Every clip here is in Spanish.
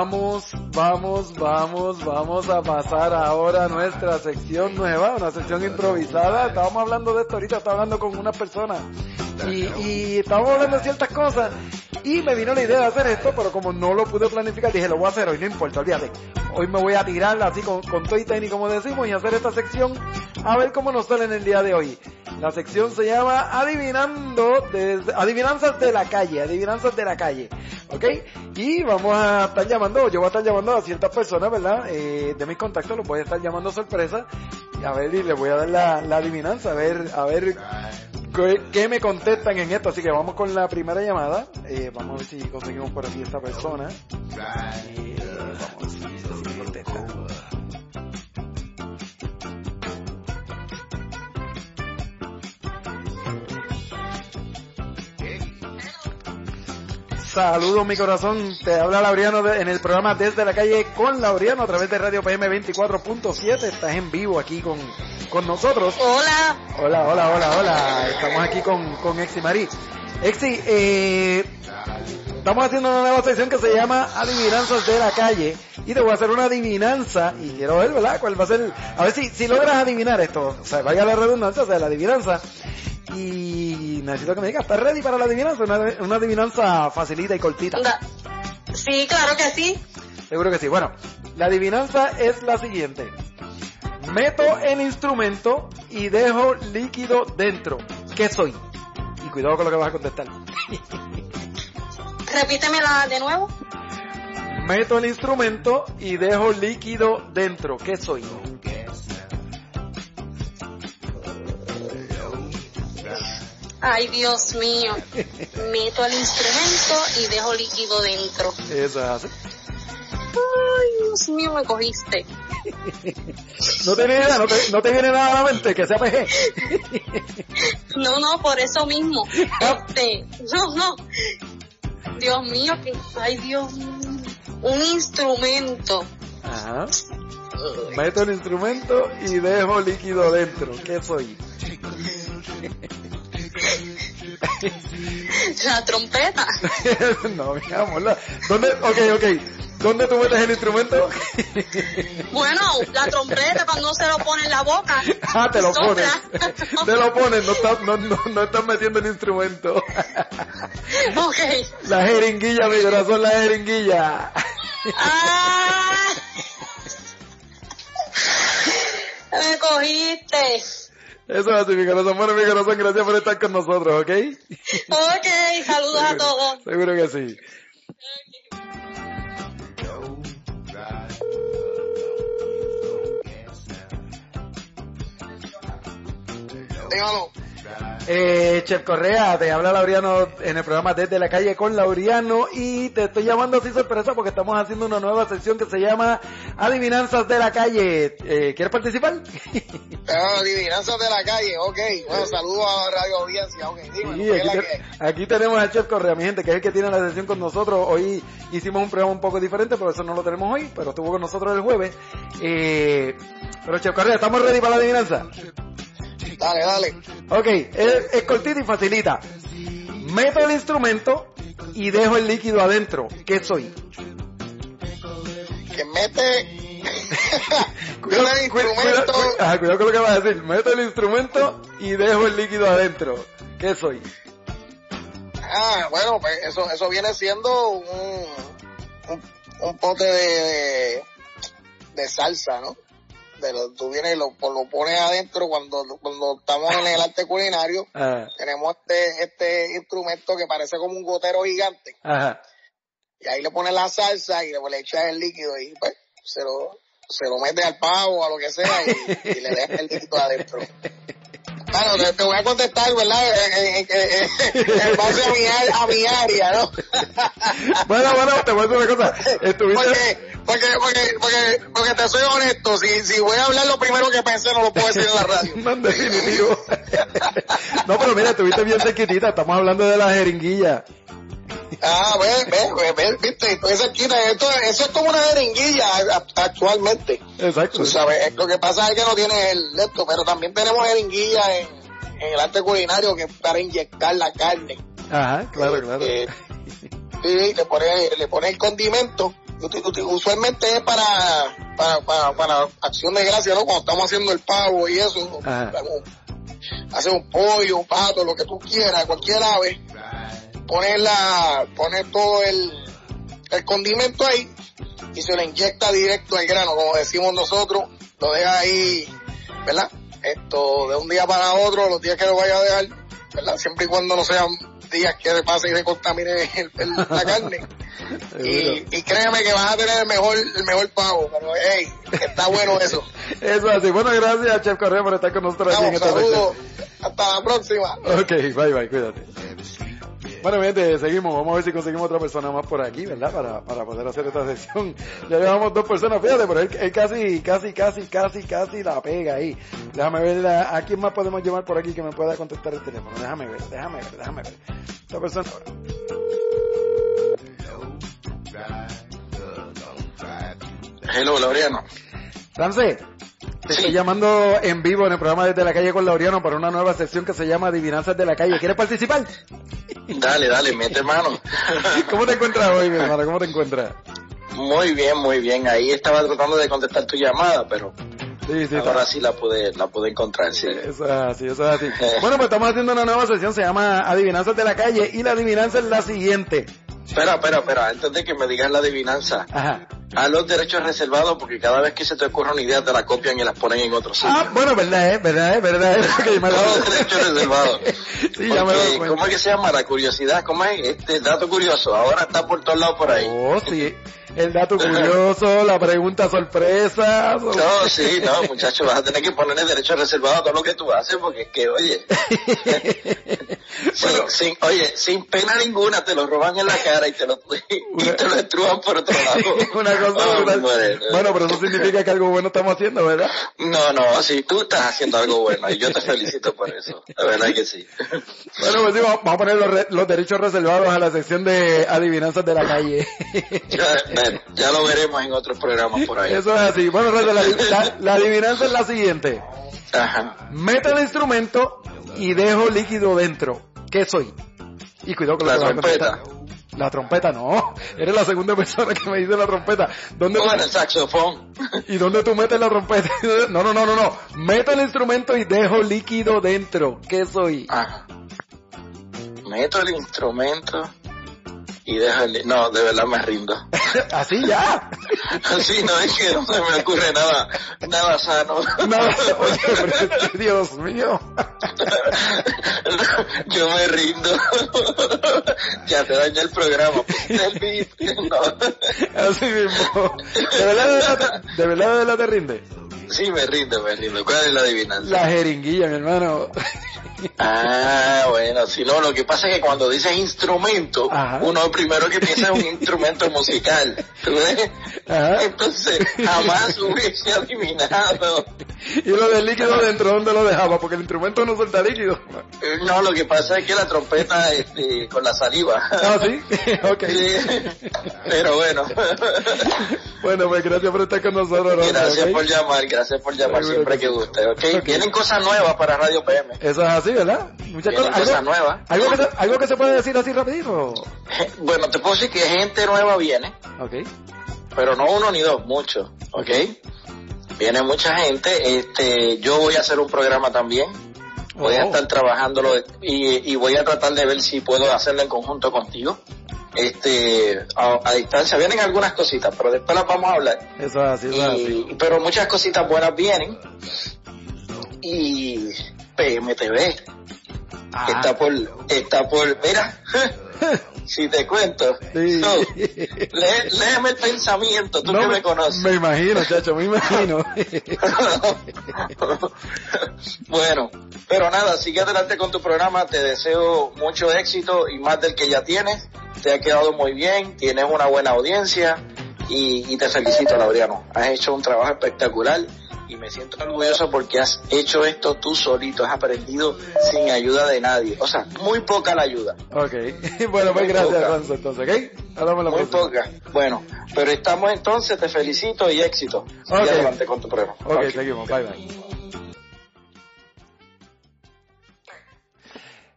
Vamos, vamos, vamos, vamos a pasar ahora a nuestra sección nueva, una sección improvisada. Estábamos hablando de esto ahorita, estaba hablando con una persona y, y estábamos hablando de ciertas cosas y me vino la idea de hacer esto, pero como no lo pude planificar, dije, lo voy a hacer hoy, no importa, olvídate. Hoy me voy a tirar así con, con todo y tenis, como decimos, y hacer esta sección a ver cómo nos sale en el día de hoy. La sección se llama Adivinando, desde, Adivinanzas de la calle, Adivinanzas de la calle, ¿ok? Y vamos a estar llamando, yo voy a estar llamando a ciertas personas, ¿verdad? Eh, de mis contactos los voy a estar llamando sorpresa, y a ver, y les voy a dar la, la adivinanza, a ver, a ver ¿Qué, qué me contestan en esto? Así que vamos con la primera llamada. Eh, vamos a ver si conseguimos por aquí esta persona. Saludos mi corazón, te habla Laureano en el programa Desde la Calle con Laureano a través de Radio PM 24.7, estás en vivo aquí con, con nosotros. Hola. Hola, hola, hola, hola. Estamos aquí con, con Exi Marí. Exi, eh, estamos haciendo una nueva sección que se llama Adivinanzas de la calle. Y te voy a hacer una adivinanza. Y quiero ver, ¿verdad? ¿Cuál va a ser? A ver si, si logras adivinar esto. O sea, vaya la redundancia, o sea, la adivinanza. Y necesito que me digas, ¿estás ready para la adivinanza? Una, una adivinanza facilita y cortita. Sí, claro que sí. Seguro que sí. Bueno, la adivinanza es la siguiente. Meto el instrumento y dejo líquido dentro. ¿Qué soy? Y cuidado con lo que vas a contestar. Repítemela de nuevo. Meto el instrumento y dejo líquido dentro. ¿Qué soy? Ay, Dios mío. Meto el instrumento y dejo líquido dentro. Eso es así. Dios mío, me cogiste. No te viene, no te, no te viene nada a la mente que sea PG. No, no, por eso mismo. Este, no, no. Dios mío, que, ay, Dios mío. Un instrumento. Ajá. Meto el instrumento y dejo líquido dentro. ¿Qué soy? La trompeta. no, mi amor. la- ¿Dónde? Ok, ok. ¿Dónde tú metes el instrumento? Bueno, la trompeta cuando se lo pone en la boca. ah, te lo pones. Te lo pones, no estás, no, no, no estás metiendo el instrumento. Ok. la jeringuilla, mi corazón, la jeringuilla. ¡Ah! Me cogiste. Eso es así, mi corazón. Bueno, mi corazón, gracias por estar con nosotros, ¿ok? Ok, saludos a todos. Seguro que sí. Dígalo. Eh, Chef Correa, te habla Laureano en el programa Desde la Calle con Laureano y te estoy llamando así sorpresa porque estamos haciendo una nueva sección que se llama Adivinanzas de la Calle. Eh, ¿Quieres participar? Ah, adivinanzas de la calle, ok. Bueno, saludos a la radio audiencia, ok. Dime, Sí, aquí tenemos al Chef Correa, mi gente, que es el que tiene la sesión con nosotros. Hoy hicimos un programa un poco diferente, por eso no lo tenemos hoy, pero estuvo con nosotros el jueves. Eh, pero Chef Correa, ¿estamos ready para la adivinanza? Dale, dale. Ok, es, es cortita y facilita. Meto el instrumento y dejo el líquido adentro. ¿Qué soy? Que mete Cuidado, el cu- cuidado, instrumento. cu- ajá, cuidado con lo que vas a decir. Meto el instrumento y dejo el líquido adentro. ¿Qué soy? Ah, bueno, pues eso, eso viene siendo un, un, un pote de, de salsa, ¿no? De lo, tú vienes y lo, lo pones adentro cuando, cuando estamos en el arte culinario. Tenemos este, este instrumento que parece como un gotero gigante. ajá. Y ahí le pones la salsa y le, le echas el líquido y pues se lo, se lo metes al pavo o a lo que sea y, y le dejas el líquido adentro. Bueno, te, te voy a contestar, ¿verdad? En, base a mi, a mi área, ¿no? Bueno, bueno, te voy a decir una cosa. Estuviste... Porque, porque, porque, porque, porque te soy honesto, si, si voy a hablar lo primero que pensé no lo puedo decir en la radio. No, definitivo. No, pero mira, estuviste bien cerquitita. Estamos hablando de la jeringuilla. Ah, ves, ves, ves, viste, estoy cerquita. Esto, eso es como una jeringuilla actualmente. Exacto. Tú sabes, eh, lo que pasa es que no tiene el esto, pero también tenemos jeringuilla en, en el arte culinario que es para inyectar la carne. Ajá, claro, claro. Eh, sí, le pone, le pone el condimento usualmente es para, para, para, para acción de gracia, ¿no? Cuando estamos haciendo el pavo y eso, hacer un pollo, un pato, lo que tú quieras, cualquier ave, poner la, poner todo el, el condimento ahí y se lo inyecta directo al grano, como decimos nosotros, lo deja ahí, ¿verdad? Esto de un día para otro, los días que lo vaya a dejar, ¿verdad? Siempre y cuando no sean días que se pase y se contamine la carne. y, créeme que vas a tener el mejor, el mejor pavo, pero hey, está bueno eso. eso así. Bueno, gracias, Chef Correa, por estar con nosotros aquí en esta Saludos. Hasta la próxima. Ok, bye bye, cuídate. Bueno, gente, seguimos. Vamos a ver si conseguimos otra persona más por aquí, ¿verdad? Para, para poder hacer esta sesión. Ya llevamos dos personas, fíjate, pero él, casi, casi, casi, casi, casi la pega ahí. Déjame ver a, quién más podemos llamar por aquí que me pueda contestar el teléfono. Déjame ver, déjame ver, déjame ver. Esta persona Hello, Laureano. Ramsey, te estoy llamando en vivo en el programa Desde la Calle con Laureano para una nueva sección que se llama Adivinanzas de la Calle. ¿Quieres participar? Dale, dale, mete mano. ¿Cómo te encuentras hoy, mi hermano? ¿Cómo te encuentras? Muy bien, muy bien. Ahí estaba tratando de contestar tu llamada, pero Sí, sí, Ahora sí la pude, la pude encontrar, sí. Eso es así, eso es así. bueno, pues estamos haciendo una nueva sección, se llama Adivinanzas de la Calle, y la adivinanza es la siguiente. Espera, espera, espera, antes de que me digas la adivinanza. Ajá. A los derechos reservados porque cada vez que se te ocurre una idea te la copian y la ponen en otro sitio. Ah, bueno, verdad, es, verdad, es, verdad, es. Okay, me los derechos reservados. sí, ya me ¿Cómo es que se llama? La curiosidad, ¿cómo es? Este dato curioso, ahora está por todos lados por ahí. Oh, sí el dato curioso, la pregunta sorpresa. No, sí, no, muchachos, vas a tener que poner el derecho reservado a todo lo que tú haces, porque es que, oye, sin, oye, sin pena ninguna te lo roban en la cara y te lo, y te lo estrujan por otro lado. Una cosa oh, bueno, pero eso significa que algo bueno estamos haciendo, ¿verdad? No, no, sí, tú estás haciendo algo bueno y yo te felicito por eso, la verdad que sí. Bueno, pues sí, vamos a poner los, los derechos reservados a la sección de adivinanzas de la calle ya lo veremos en otros programas por ahí. Eso es así. Bueno, la, adivinanza es la siguiente. Ajá. Meto el instrumento y dejo líquido dentro. ¿Qué soy? Y cuidado con la trompeta. La trompeta no, eres la segunda persona que me dice la trompeta. ¿Dónde el saxofón. ¿Y dónde tú metes la trompeta? No, no, no, no, no. Meto el instrumento y dejo líquido dentro. ¿Qué soy? Ajá. Meto el instrumento y déjale, no, de verdad me rindo. Así ya. Así no es que no se me ocurre nada, nada sano. Nada, oye, Dios mío. Yo me rindo. Ya te dañé el programa. Así mismo. ¿De verdad, de verdad, de verdad te rinde? Sí, me rindo, me rindo. ¿Cuál es la adivinanza? La jeringuilla, mi hermano. Ah, bueno, si no, lo que pasa es que cuando dices instrumento, uno primero que piensa es un instrumento musical, ¿tú ves? Entonces, jamás hubiese adivinado. ¿Y lo del líquido dentro, dónde lo dejaba? Porque el instrumento no suelta líquido. No, lo que pasa es que la trompeta este, con la saliva. Ah, sí, ok. Pero bueno. bueno, pues gracias por estar con nosotros. Gracias por llamar, gracias por llamar siempre que guste, ¿ok? Vienen cosas nuevas para Radio PM. Eso es así. ¿Verdad? Muchas cosas. nuevas. ¿algo que, se, ¿Algo que se puede decir así rapidito? Bueno, te puedo decir que gente nueva viene. Ok. Pero no uno ni dos, muchos. Ok. Viene mucha gente. Este, yo voy a hacer un programa también. Voy a oh. estar trabajándolo y, y voy a tratar de ver si puedo hacerlo en conjunto contigo este a, distancia vienen algunas cositas pero después las vamos a hablar eso es así, eso así. pero muchas cositas buenas vienen y PMTV. Está por, está por, mira, si te cuento. Sí. léeme el pensamiento, tú que me conoces. Me imagino, chacho, me imagino. bueno, pero nada, sigue adelante con tu programa, te deseo mucho éxito y más del que ya tienes. Te ha quedado muy bien, tienes una buena audiencia y, y te felicito, Laureano. Has hecho un trabajo espectacular y me siento orgulloso porque has hecho esto tú solito, has aprendido sin ayuda de nadie. O sea, muy poca la ayuda. Ok, bueno, pues gracias, Alonso, entonces, ¿ok? Hablamos la muy poca. Bueno, pero estamos entonces, te felicito y éxito. Okay. adelante con tu prueba. Ok, okay. seguimos, bye bye.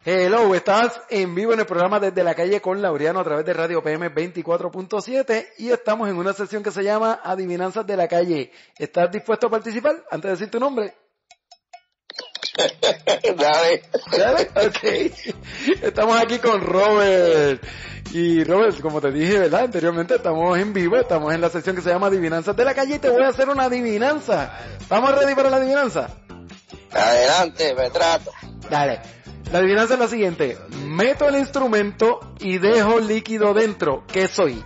Hello, estás en vivo en el programa Desde la Calle con Laureano a través de Radio PM 24.7 y estamos en una sesión que se llama Adivinanzas de la Calle. ¿Estás dispuesto a participar? Antes de decir tu nombre. Dale. ¿Dale? Ok. Estamos aquí con Robert. Y Robert, como te dije, ¿verdad? Anteriormente estamos en vivo, estamos en la sesión que se llama Adivinanzas de la Calle y te voy a hacer una adivinanza. ¿Estamos ready para la adivinanza? Adelante, me trata. Dale. La adivinanza es la siguiente. Meto el instrumento y dejo líquido dentro. ¿Qué soy?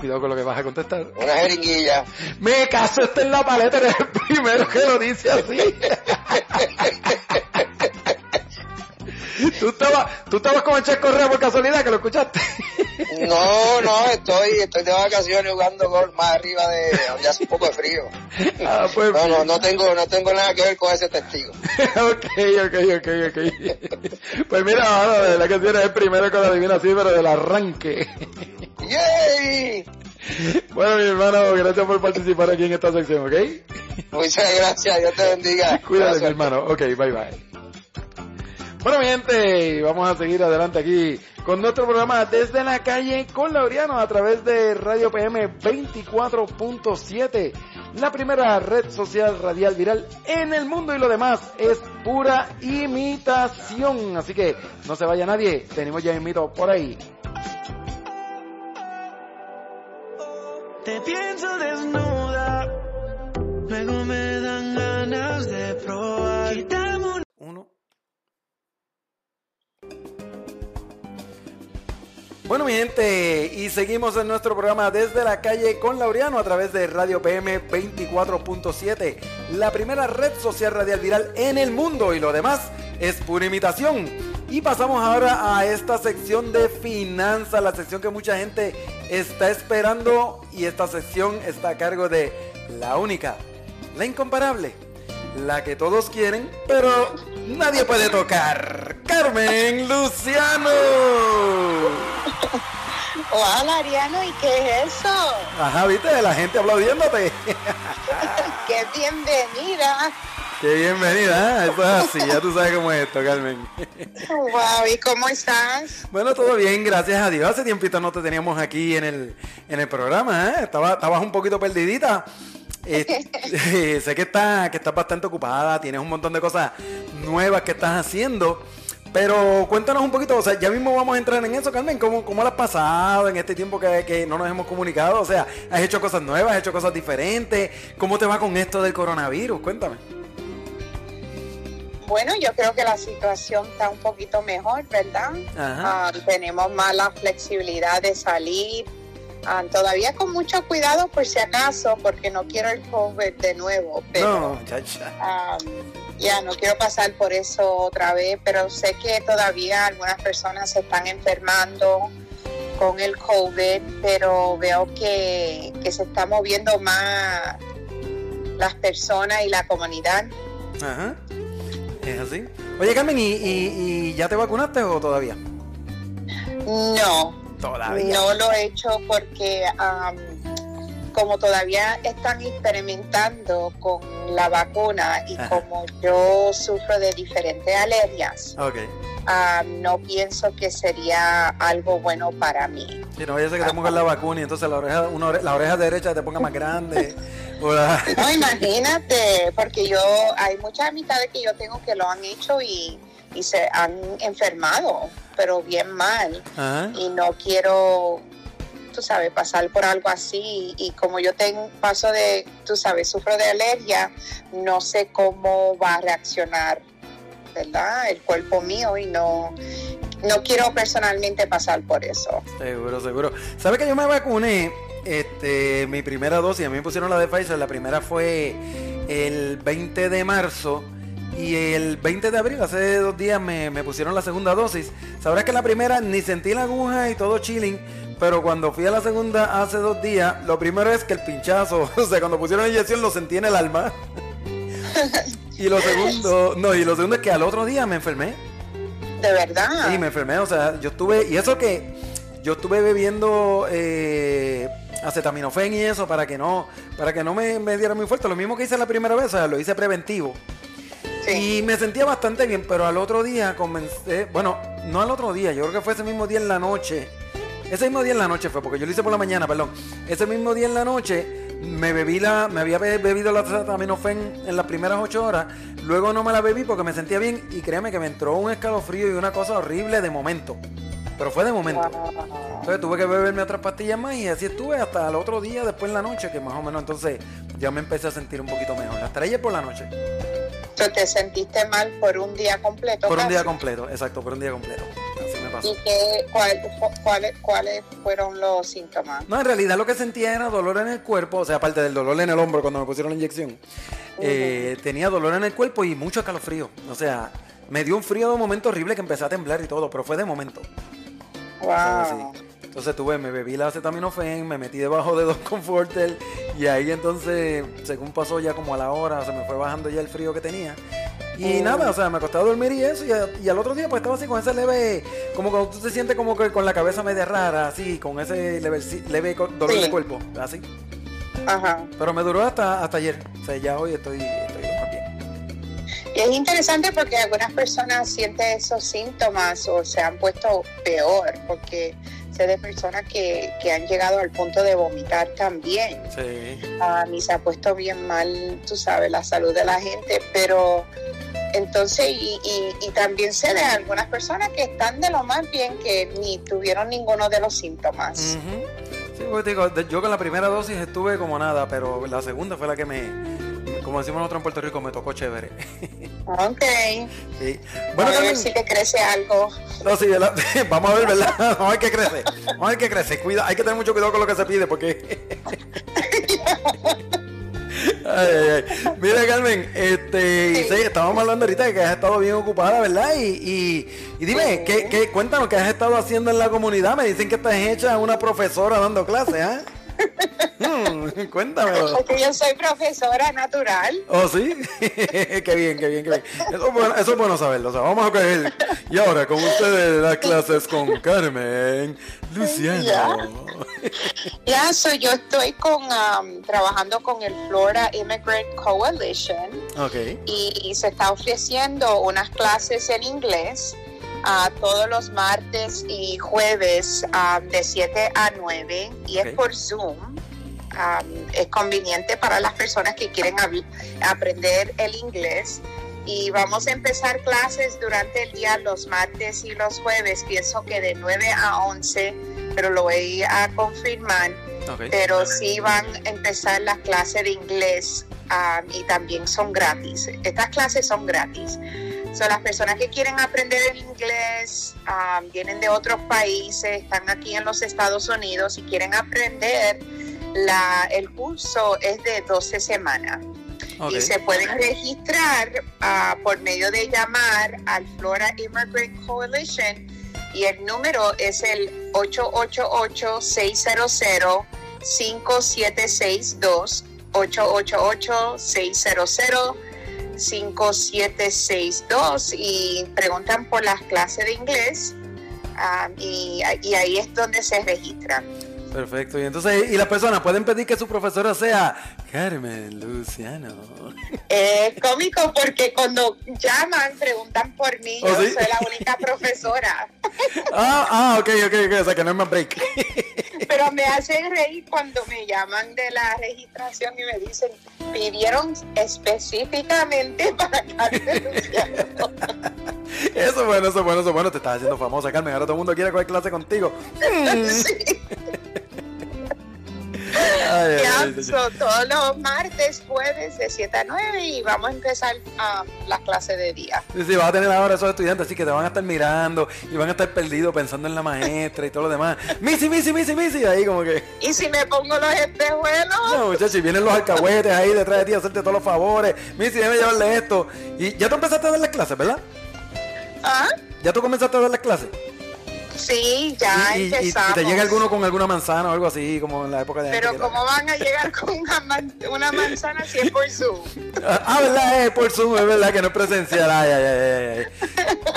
Cuidado con lo que vas a contestar. Una jeringuilla. Me caso, está en la paleta, eres el primero que lo dice así. ¿Tú estabas, tú estabas con el Che Correa por casualidad que lo escuchaste. No, no, estoy, estoy de vacaciones jugando golf más arriba de donde hace un poco de frío. Ah, pues, No, no, no tengo, no tengo nada que ver con ese testigo. ok, ok, ok, ok. Pues mira, ahora de la que eres el primero lo adivina así, pero del arranque. ¡Yay! Bueno, mi hermano, gracias por participar aquí en esta sección, ¿ok? Muchas gracias, Dios te bendiga. Cuídate, mi hermano. Ok, bye bye. Bueno, mi gente, vamos a seguir adelante aquí con nuestro programa Desde la Calle con Laureano a través de Radio PM 24.7, la primera red social radial viral en el mundo y lo demás es pura imitación. Así que no se vaya nadie, tenemos ya invito por ahí. Te pienso desnuda, luego me dan ganas de probar. Bueno, mi gente, y seguimos en nuestro programa desde la calle con Laureano a través de Radio PM 24.7, la primera red social radial viral en el mundo y lo demás es pura imitación. Y pasamos ahora a esta sección de finanzas, la sección que mucha gente está esperando y esta sección está a cargo de la única, la incomparable, la que todos quieren, pero nadie puede tocar. Carmen Luciano. Hola, Ariano, ¿y qué es eso? Ajá, viste, la gente aplaudiéndote. ¡Qué bienvenida! Qué bienvenida, ¿eh? eso es así, ya tú sabes cómo es esto, Carmen. Wow, ¿y cómo estás? Bueno, todo bien, gracias a Dios. Hace tiempito no te teníamos aquí en el, en el programa, ¿eh? Estaba, estabas un poquito perdidita. Eh, sé que estás, que estás bastante ocupada, tienes un montón de cosas nuevas que estás haciendo. Pero cuéntanos un poquito, o sea, ya mismo vamos a entrar en eso, Carmen. ¿Cómo, cómo lo has pasado en este tiempo que, que no nos hemos comunicado? O sea, ¿has hecho cosas nuevas, has hecho cosas diferentes? ¿Cómo te va con esto del coronavirus? Cuéntame. Bueno, yo creo que la situación está un poquito mejor, ¿verdad? Ajá. Ah, tenemos más la flexibilidad de salir. Ah, todavía con mucho cuidado por si acaso, porque no quiero el COVID de nuevo, pero No, chacha. ah, ya no quiero pasar por eso otra vez, pero sé que todavía algunas personas se están enfermando con el COVID, pero veo que, que se está moviendo más las personas y la comunidad. Ajá. Es así. Oye, Carmen, ¿y, y, y ya te vacunaste o todavía? No, Todavía. no lo he hecho porque am, como todavía están experimentando con la vacuna y Ajá. como yo sufro de diferentes alergias, no pienso que sería algo bueno para mí. Si no vaya a que te pongan la vacuna y entonces la oreja, una ore- la oreja derecha te ponga más grande. No, imagínate, porque yo, hay muchas amistades que yo tengo que lo han hecho y, y se han enfermado, pero bien mal. Ajá. y no quiero, tú sabes, pasar por algo así. Y como yo tengo paso de, tú sabes, sufro de alergia, no sé cómo va a reaccionar, ¿verdad? El cuerpo mío y no, no quiero personalmente pasar por eso. Seguro, seguro. ¿Sabes que yo me vacuné? Este, mi primera dosis, a mí me pusieron la de Pfizer, la primera fue el 20 de marzo y el 20 de abril, hace dos días, me, me pusieron la segunda dosis. Sabrás que la primera ni sentí la aguja y todo chilling, pero cuando fui a la segunda hace dos días, lo primero es que el pinchazo, o sea, cuando pusieron la inyección lo sentí en el alma. y lo segundo, no, y lo segundo es que al otro día me enfermé. De verdad. Sí, me enfermé, o sea, yo estuve, y eso que yo estuve bebiendo eh, acetaminofén y eso para que no, para que no me, me diera muy fuerte, lo mismo que hice la primera vez, o sea, lo hice preventivo. Sí. Y me sentía bastante bien, pero al otro día comencé, bueno, no al otro día, yo creo que fue ese mismo día en la noche. Ese mismo día en la noche fue, porque yo lo hice por la mañana, perdón. Ese mismo día en la noche me bebí la, me había be- bebido la acetaminofén en las primeras ocho horas, luego no me la bebí porque me sentía bien y créeme que me entró un escalofrío y una cosa horrible de momento. Pero fue de momento. Entonces tuve que beberme otras pastillas más y así estuve hasta el otro día, después en la noche, que más o menos entonces ya me empecé a sentir un poquito mejor. Hasta ayer por la noche. Tú te sentiste mal por un día completo. Por un día completo, exacto, por un día completo. Así me pasó. ¿Y qué, cuál- cuáles, cuáles fueron los síntomas? No, en realidad lo que sentía era dolor en el cuerpo, o sea, aparte del dolor en el hombro cuando me pusieron la inyección, eh, tenía dolor en el cuerpo y mucho escalofrío. O sea, me dio un frío de un momento horrible que empecé a temblar y todo, pero fue de momento. Wow. Entonces tuve, me bebí la acetaminofén, me metí debajo de dos Comforter y ahí entonces, según pasó ya como a la hora, se me fue bajando ya el frío que tenía. Y Mm. nada, o sea, me acosté a dormir y eso, y, a- y al otro día pues estaba así con ese leve, como cuando tú te sientes como que con la cabeza media rara, así, con ese leve, leve dolor Sí. de cuerpo, así. Ajá. Pero me duró hasta, hasta ayer, o sea, ya hoy estoy, estoy más bien. Y es interesante porque algunas personas sienten esos síntomas o se han puesto peor, porque sé de personas que, que han llegado al punto de vomitar también. Sí. A mí se ha puesto bien mal, tú sabes, la salud de la gente, pero entonces, y, y, y también sé de algunas personas que están de lo más bien que ni tuvieron ninguno de los síntomas. Ujú. Sí, pues digo, yo con la primera dosis estuve como nada, pero la segunda fue la que me, como decimos nosotros en Puerto Rico, me tocó chévere. Ok. Sí. Bueno, a ver si te crece algo. no, sí, vamos a ver, ¿verdad? Vamos a ver qué crece. Vamos a ver qué crece. Cuida, hay que tener mucho cuidado con lo que se pide porque... Ay, ay, ay. Mira, Carmen, este, Sí. sí, estábamos hablando ahorita de que has estado bien ocupada, ¿verdad? Y, y, y dime, Sí. ¿qué, qué, cuéntanos qué has estado haciendo en la comunidad. Me dicen que estás hecha una profesora dando clases, ¿ah? Hmm, cuéntamelo. Porque yo soy profesora natural. ¿Oh, sí? qué bien, qué bien, qué bien. Eso es bueno, eso es bueno saberlo. O sea, vamos a coger. Y ahora, con ustedes, las clases con Carmen Luciano. Ya, so yo estoy con um, trabajando con el Florida Immigrant Coalition Ok. y, se está ofreciendo unas clases en inglés ah, todos los martes y jueves ah, de 7 a 9 y es por Zoom. Um, es conveniente para las personas que quieren aprender el inglés y vamos a empezar clases durante el día los martes y los jueves, pienso que de 9 a 11, pero lo voy a confirmar pero sí van a empezar las clases de inglés ah, y también son gratis. Estas clases son gratis. Son las personas que quieren aprender el inglés, vienen de otros países, están aquí en los Estados Unidos y quieren aprender. La, el curso es de 12 semanas y se pueden registrar ah, por medio de llamar al Florida Immigrant Coalition y el número es el 888-600 5762 888-600 5762 y preguntan por las clases de inglés ah, y, y ahí es donde se registran. Perfecto. Y entonces, y las personas pueden pedir que su profesora sea Carmen Luciano. Es cómico porque cuando llaman preguntan por mí, ¿Oh, yo sí? soy la única profesora, Ah, ah, ok, ok, ok. O sea, que no es más break. pero me hacen reír cuando me llaman de la registración y me dicen, pidieron específicamente para Carmen Luciano. Eso es bueno, eso es bueno, eso es bueno. Te estás haciendo famosa, Carmen. Ahora todo el mundo quiere coger clase contigo. Sí. Ay, so, todos los martes, jueves de 7 a 9 y vamos a empezar ah, las clases de día. Sí, sí, vas a tener ahora esos estudiantes así que te van a estar mirando y van a estar perdidos pensando en la maestra y todo lo demás. Missy, Missy, Missy, Missy. Ahí como que. Y si me pongo los espejuelos, No, muchachos, vienen los alcahuetes ahí detrás de ti a hacerte todos los favores. Missy, déjame llevarle esto. Y ya tú empezaste a dar las clases, ¿verdad? ¿ah? Ya tú comenzaste a dar las clases. Sí, ya y, y- y empezamos. te llega alguno con alguna manzana o algo así, como en la época de Pero ¿cómo van a llegar con una, man- una manzana si es por Zoom? era- Ah, verdad, es por Zoom, es verdad que no es presencial. Ay, ay, ay, ay.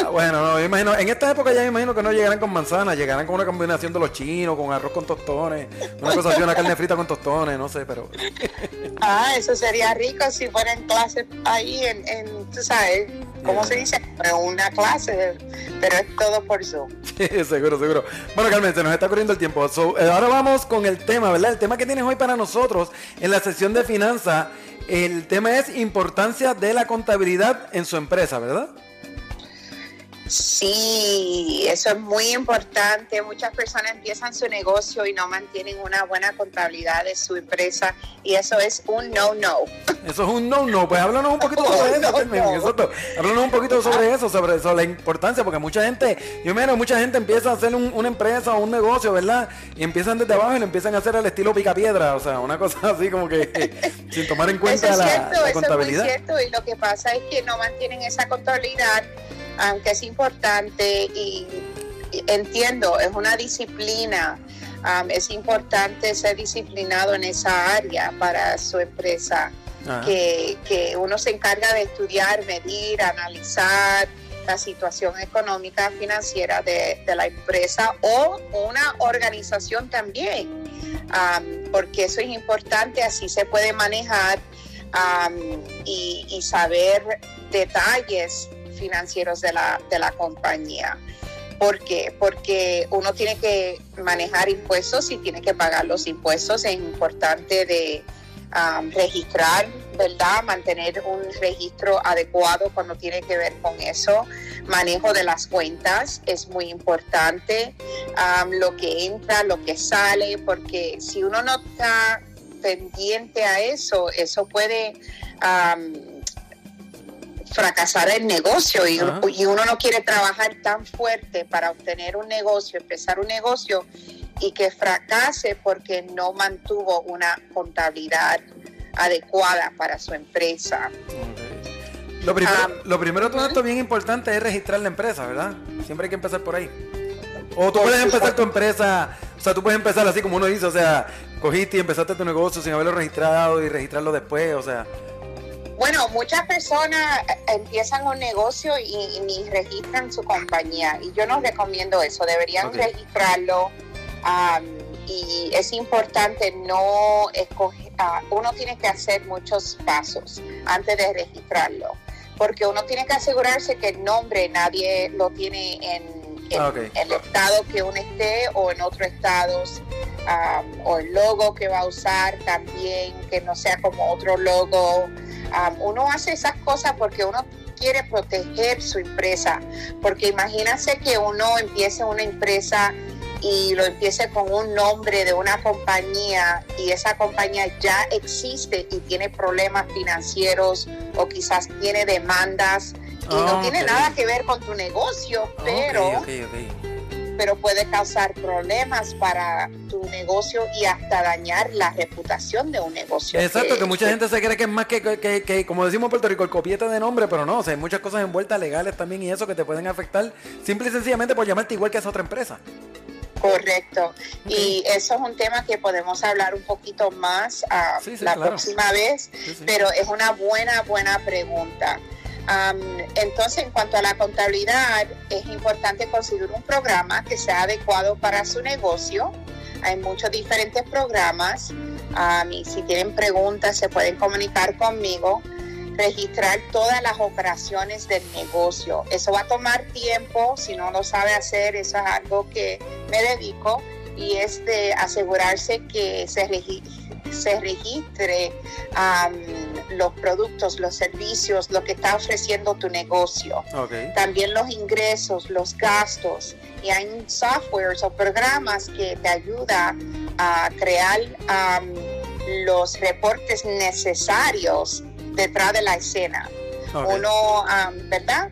Ah, bueno, no, yo imagino, en esta época ya me imagino que no llegarán con manzana, llegarán con una combinación de los chinos, con arroz con tostones, una cosa así, una carne frita con tostones, no sé, pero Ah, eso sería rico si fueran clases ahí en, en tú sabes, ¿cómo se dice? Una clase, pero es todo por Zoom. Sí, seguro, seguro. Bueno, Carmen, se nos está corriendo el tiempo. So, eh, ahora vamos con el tema, ¿verdad? El tema que tienes hoy para nosotros en la sesión de finanzas. El tema es importancia de la contabilidad en su empresa, ¿verdad? Sí, eso es muy importante. Muchas personas empiezan su negocio y no mantienen una buena contabilidad de su empresa y eso es un no-no. Eso es un no-no. Pues háblanos un poquito sobre eso, No, Carmen. no. Exacto. Háblanos un poquito sobre eso, sobre, sobre la importancia, porque mucha gente, yo miro, mucha gente empieza a hacer un- una empresa o un negocio, ¿verdad? Y empiezan desde abajo y lo empiezan a hacer al estilo picapiedra, o sea, una cosa así como que sin tomar en Eso cuenta es la, cierto, la eso es muy contabilidad. cierto y lo que pasa es que no mantienen esa contabilidad, aunque es importante y, y entiendo, es una disciplina. am, es importante ser disciplinado en esa área para su empresa. Que, que uno se encarga de estudiar, medir, analizar la situación económica financiera de, de la empresa o una organización también, am, porque eso es importante, así se puede manejar y, y saber detalles financieros de la, de la compañía. ¿Por qué? Porque uno tiene que manejar impuestos y tiene que pagar los impuestos. Es importante de um, registrar, ¿verdad? Mantener un registro adecuado cuando tiene que ver con eso. Manejo de las cuentas es muy importante. Lo que entra, lo que sale, porque si uno no está pendiente a eso, eso puede um, fracasar el negocio y, Ajá. y uno no quiere trabajar tan fuerte para obtener un negocio, empezar un negocio y que fracase porque no mantuvo una contabilidad adecuada para su empresa. Lo primero, Ah, lo primero todo esto bien importante es registrar la empresa, ¿verdad? Siempre hay que empezar por ahí. O tú puedes empezar tu empresa, o sea, tú puedes empezar así como uno dice, o sea, cogiste y empezaste tu negocio sin haberlo registrado y registrarlo después, o sea, Bueno, muchas personas eh, empiezan un negocio y, ni registran su compañía y yo no recomiendo eso, deberían registrarlo am, y es importante no escoger, ah, uno tiene que hacer muchos pasos antes de registrarlo, porque uno tiene que asegurarse que el nombre nadie lo tiene en, el estado que uno esté o en otros estados. am, o el logo que va a usar también, que no sea como otro logo. Um, uno hace esas cosas porque uno quiere proteger su empresa, porque imagínense que uno empiece una empresa y lo empiece con un nombre de una compañía y esa compañía ya existe y tiene problemas financieros o quizás tiene demandas y Ah, no tiene ok. nada que ver con tu negocio, pero ok, ok. Pero puede causar problemas para tu negocio y hasta dañar la reputación de un negocio. Exacto, que mucha gente se cree que es más que, que, que, como decimos en Puerto Rico, el copiete de nombre, pero no, o sea, hay muchas cosas envueltas legales también y eso que te pueden afectar simple y sencillamente por llamarte igual que esa otra empresa. Correcto. Y eso es un tema que podemos hablar un poquito más Sí, sí, la claro. próxima vez, sí. pero es una buena, buena pregunta. Am, entonces, en cuanto a la contabilidad, es importante conseguir un programa que sea adecuado para su negocio. Hay muchos diferentes programas am, y si tienen preguntas se pueden comunicar conmigo. Registrar todas las operaciones del negocio. Eso va a tomar tiempo, si no lo sabe hacer, eso es algo que me dedico y es de asegurarse que se, regi- se registre am, los productos, los servicios, lo que está ofreciendo tu negocio. También los ingresos, los gastos. Y hay softwares o programas que te ayudan a crear am, los reportes necesarios detrás de la escena uno, am, ¿verdad?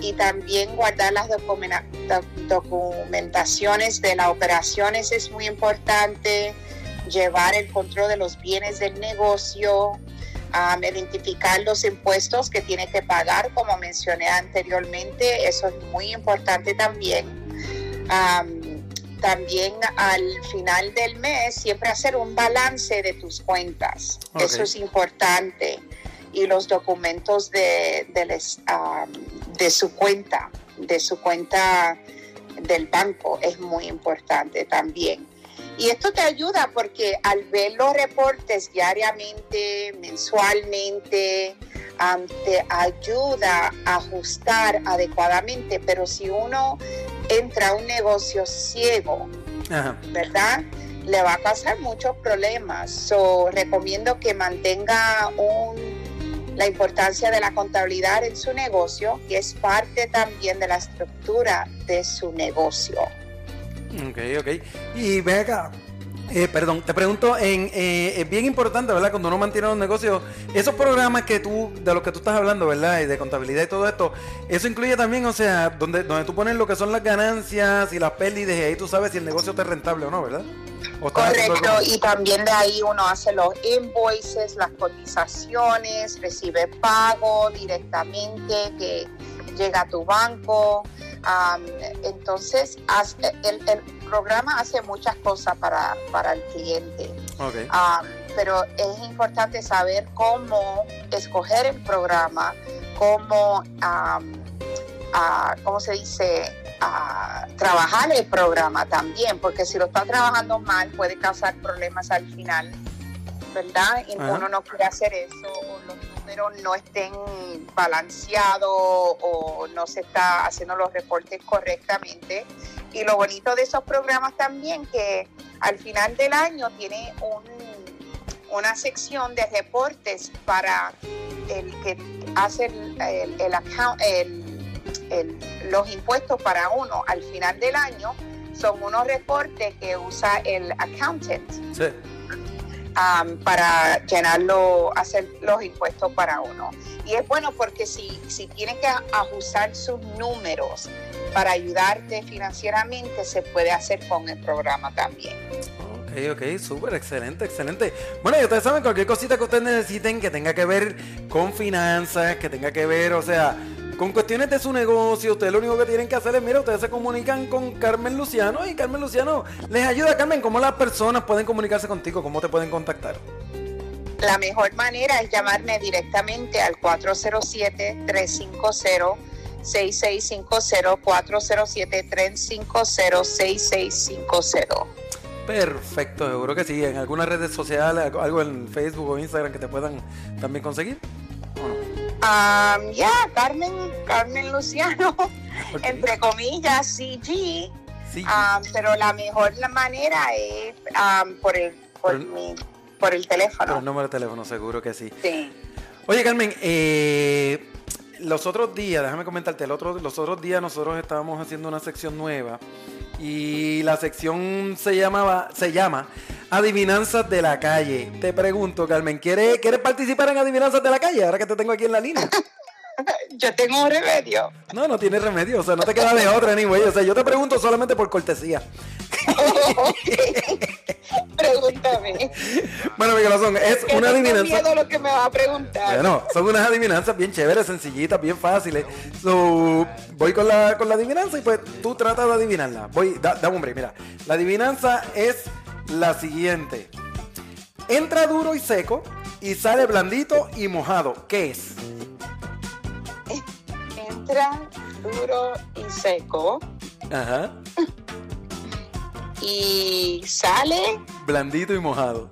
Y también guardar las documenta- doc- documentaciones de las operaciones es muy importante, llevar el control de los bienes del negocio, am, identificar los impuestos que tiene que pagar, como mencioné anteriormente, eso es muy importante también. Am, también al final del mes siempre hacer un balance de tus cuentas. Eso es importante. Y los documentos de, am, de su cuenta, de su cuenta del banco es muy importante también. Y esto te ayuda porque al ver los reportes diariamente, mensualmente, am, te ayuda a ajustar adecuadamente. Pero si uno entra a un negocio ciego, Ajá. ¿verdad? Le va a causar muchos problemas. So, recomiendo que mantenga un- la importancia de la contabilidad en su negocio, que es parte también de la estructura de su negocio. Ok, ok. Y ve acá. eh, perdón, te pregunto, en, eh, es bien importante, ¿verdad? Cuando uno mantiene un negocio, esos programas que tú, de los que tú estás hablando, ¿verdad? Y de contabilidad y todo esto, eso incluye también, o sea, donde, donde tú pones lo que son las ganancias y las pérdidas y ahí tú sabes si el negocio te es rentable o no, ¿verdad? O Correcto, y también de ahí uno hace los invoices, las cotizaciones, recibe pago directamente que llega a tu banco. Am, entonces, haz- el, el programa hace muchas cosas para, para el cliente. Um, pero es importante saber cómo escoger el programa, cómo, um, ah, ¿cómo se dice? Ah, trabajar el programa también, porque si lo está trabajando mal puede causar problemas al final, ¿verdad? Y uno no quiere hacer eso, o los no estén balanceados, o no se está haciendo los reportes correctamente. Y lo bonito de esos programas también que al final del año tiene un- una sección de reportes para el que hace el, account- los impuestos para uno al final del año. Son unos reportes que usa el accountant Sí. Um, para llenarlo, hacer los impuestos para uno. Y es bueno porque si, si tiene que ajustar sus números para ayudarte financieramente, se puede hacer con el programa también. Ok, ok, súper, excelente, excelente. Bueno, y ustedes saben, cualquier cosita que ustedes necesiten que tenga que ver con finanzas, que tenga que ver, o sea, con cuestiones de su negocio, ustedes lo único que tienen que hacer es, mira, ustedes se comunican con Carmen Luciano y Carmen Luciano les ayuda. Carmen, ¿cómo las personas pueden comunicarse contigo? ¿Cómo te pueden contactar? La mejor manera es llamarme directamente al 407-350-6650, 407-350-6650. Perfecto, seguro que sí. En algunas redes sociales, algo- algo en Facebook o Instagram que te puedan también conseguir. ¿O no? Um, ya, Carmen, Carmen Luciano, entre comillas, CG. Sí. Um, pero la mejor manera es um, por el por, Por el- mi, por el Por teléfono. el número de teléfono, seguro que sí. Sí. Oye, Carmen, eh, los otros días, déjame comentarte, el otro, los otros días nosotros estábamos haciendo una sección nueva y la sección se llamaba, se llama Adivinanzas de la calle. Te pregunto, Carmen, ¿quieres, ¿quieres participar en Adivinanzas de la calle ahora que te tengo aquí en la línea? Yo tengo un remedio. No, no tiene remedio, o sea, no te queda de otra, ni güey. O sea, yo te pregunto solamente por cortesía. Pregúntame. Bueno, mi corazón, es una adivinanza. miedo lo que me va a preguntar. Bueno, son unas adivinanzas bien chéveres, sencillitas, bien fáciles. So, voy con la, con la adivinanza y pues tú tratas de adivinarla. Voy, da, un break, mira. La adivinanza es la siguiente. Entra duro y seco y sale blandito y mojado. ¿Qué es? Duro y seco Ajá. y sale Blandito y mojado.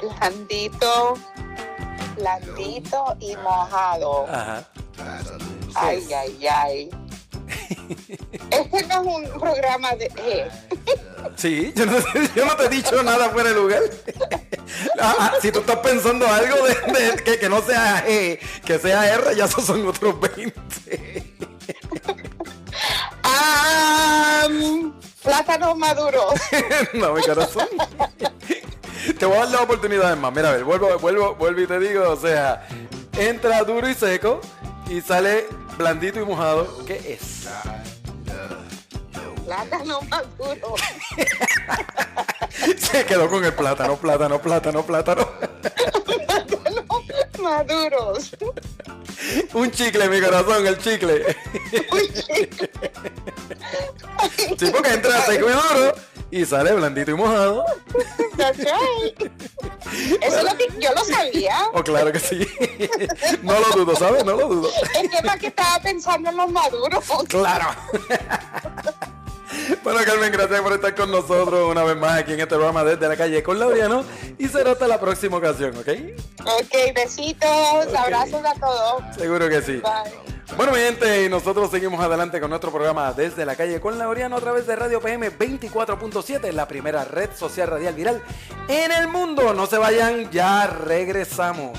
blandito, blandito y mojado. Ajá. Ay, ay, ay. Este no es un programa de... eh, Sí, yo no, yo no te he dicho nada fuera de lugar. Ah, ah, si tú estás pensando algo de, de- que, que no sea E, que sea R, ya esos son otros 20. ah, plátanos maduros. no, mi corazón. Te voy a dar la oportunidad más. Mira, a ver, vuelvo, vuelvo, vuelvo y te digo, o sea, entra duro y seco y sale blandito y mojado. ¿Qué es? Plátanos maduros. Se quedó con el plátano, plátano, plátano, plátano. Maduros. Un chicle, mi corazón, el chicle. Sí, porque entra seco y duro y sale blandito y mojado. That's right. Eso es lo que yo lo sabía. Oh, claro que sí. No lo dudo, ¿sabes? No lo dudo. Es que para que estaba pensando en los maduros. Claro. Bueno, Carmen, gracias por estar con nosotros una vez más aquí en este programa desde la calle con Laureano. Y será hasta la próxima ocasión, ¿ok? Ok, besitos, abrazos a todos. Seguro que sí. Bye. Bueno, mi gente, nosotros seguimos adelante con nuestro programa desde la calle con Laureano a través de Radio PM 24.7, la primera red social radial viral en el mundo. No se vayan, ya regresamos.